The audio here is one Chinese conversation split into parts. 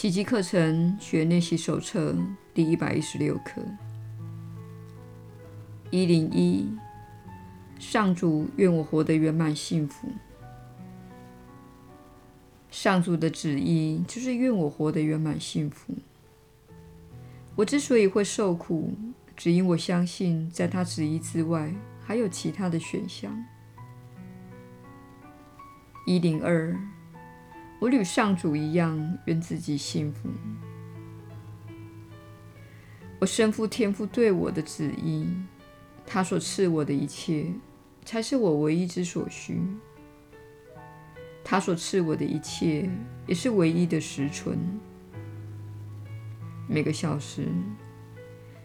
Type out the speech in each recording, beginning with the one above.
奇迹课程学练习手册第一百一十六课。一零一，上主愿我活得圆满幸福。上主的旨意就是愿我活得圆满幸福。我之所以会受苦，只因我相信在他旨意之外还有其他的选项。一零二，我与上主一样，愿自己幸福。我身负天父对我的旨意。他所赐我的一切，才是我唯一之所需。他所赐我的一切，也是唯一的实存。每个小时，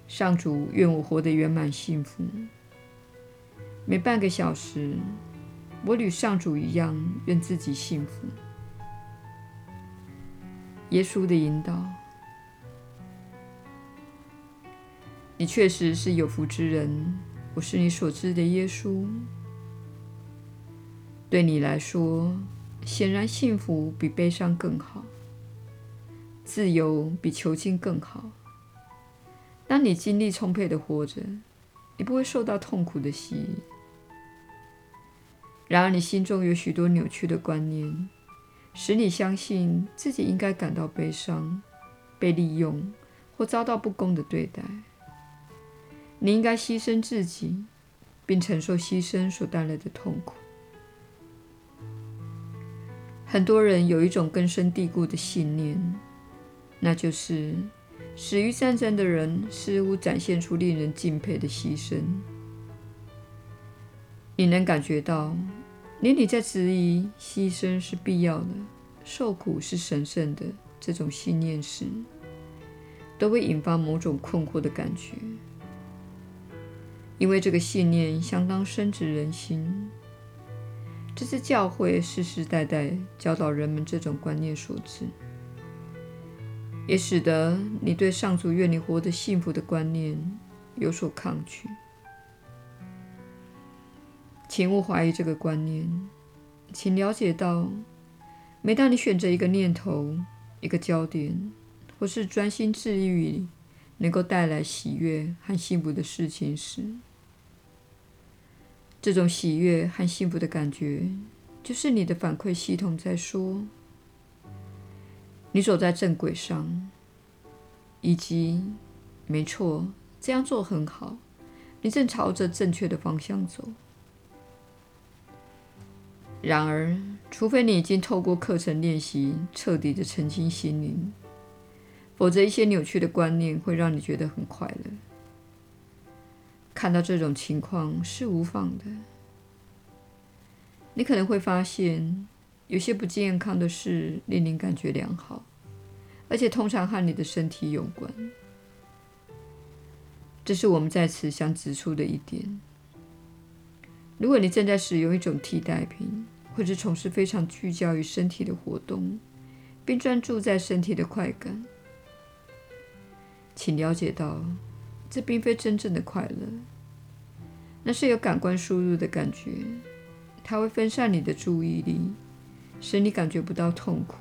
上主愿我活得圆满幸福。每半个小时，我与上主一样，愿自己幸福。耶稣的引导，你确实是有福之人。我是你所知的耶稣。对你来说，显然幸福比悲伤更好，自由比囚禁更好。当你精力充沛地活着，你不会受到痛苦的吸引。然而，你心中有许多扭曲的观念，使你相信自己应该感到悲伤、被利用或遭到不公的对待。你应该牺牲自己，并承受牺牲所带来的痛苦。很多人有一种根深蒂固的信念，那就是死于战争的人似乎展现出令人敬佩的牺牲。你能感觉到，连你在质疑牺牲是必要的、受苦是神圣的这种信念时，都会引发某种困惑的感觉。因为这个信念相当深植人心，这是教会世世代代教导人们这种观念所致，也使得你对上主愿你活得幸福的观念有所抗拒。请勿怀疑这个观念，请了解到，每当你选择一个念头、一个焦点，或是专心致力于能够带来喜悦和幸福的事情时，这种喜悦和幸福的感觉，就是你的反馈系统在说：“你走在正轨上。”以及“没错，这样做很好，你正朝着正确的方向走。”然而，除非你已经透过课程练习彻底的澄清心灵。否则，一些扭曲的观念会让你觉得很快乐。看到这种情况是无妨的。你可能会发现，有些不健康的事令你感觉良好，而且通常和你的身体有关。这是我们在此想指出的一点。如果你正在使用一种替代品，或者从事非常聚焦于身体的活动，并专注在身体的快感，请了解到，这并非真正的快乐，那是有感官输入的感觉，它会分散你的注意力，使你感觉不到痛苦，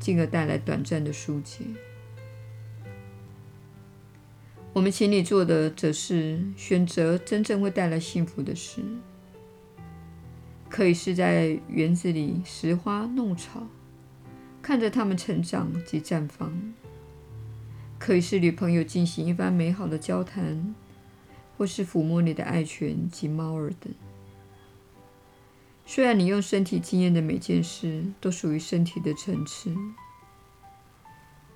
进而带来短暂的纾解。我们请你做的，则是选择真正会带来幸福的事，可以是在园子里拾花弄草，看着它们成长及绽放。可以是与朋友进行一番美好的交谈，或是抚摸你的爱犬及猫儿等。虽然你用身体经验的每件事都属于身体的层次，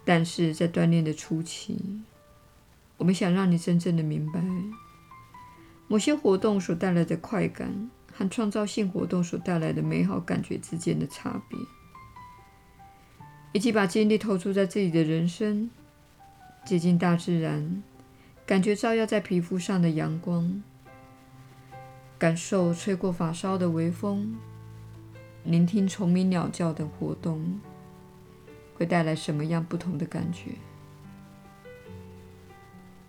但是在锻炼的初期，我们想让你真正的明白，某些活动所带来的快感和创造性活动所带来的美好感觉之间的差别，以及把精力投注在自己的人生。接近大自然，感觉照耀在皮肤上的阳光，感受吹过发梢的微风，聆听虫鸣鸟叫等活动，会带来什么样不同的感觉？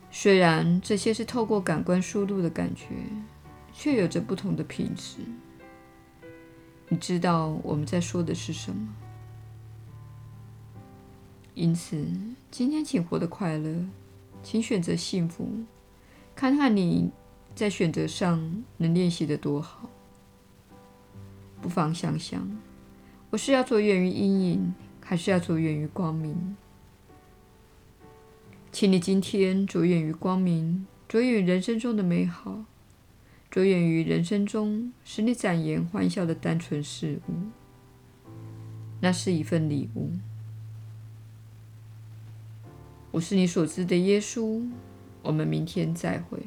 虽然这些是透过感官输入的感觉，却有着不同的品质。你知道我们在说的是什么？因此，今天请活得快乐，请选择幸福，看看你在选择上能练习得多好。不妨想想，我是要着眼于阴影，还是要着眼于光明？请你今天着眼于光明，着眼于人生中的美好，着眼于人生中使你展颜欢笑的单纯事物。那是一份礼物。我是你所知的耶稣。我们明天再会。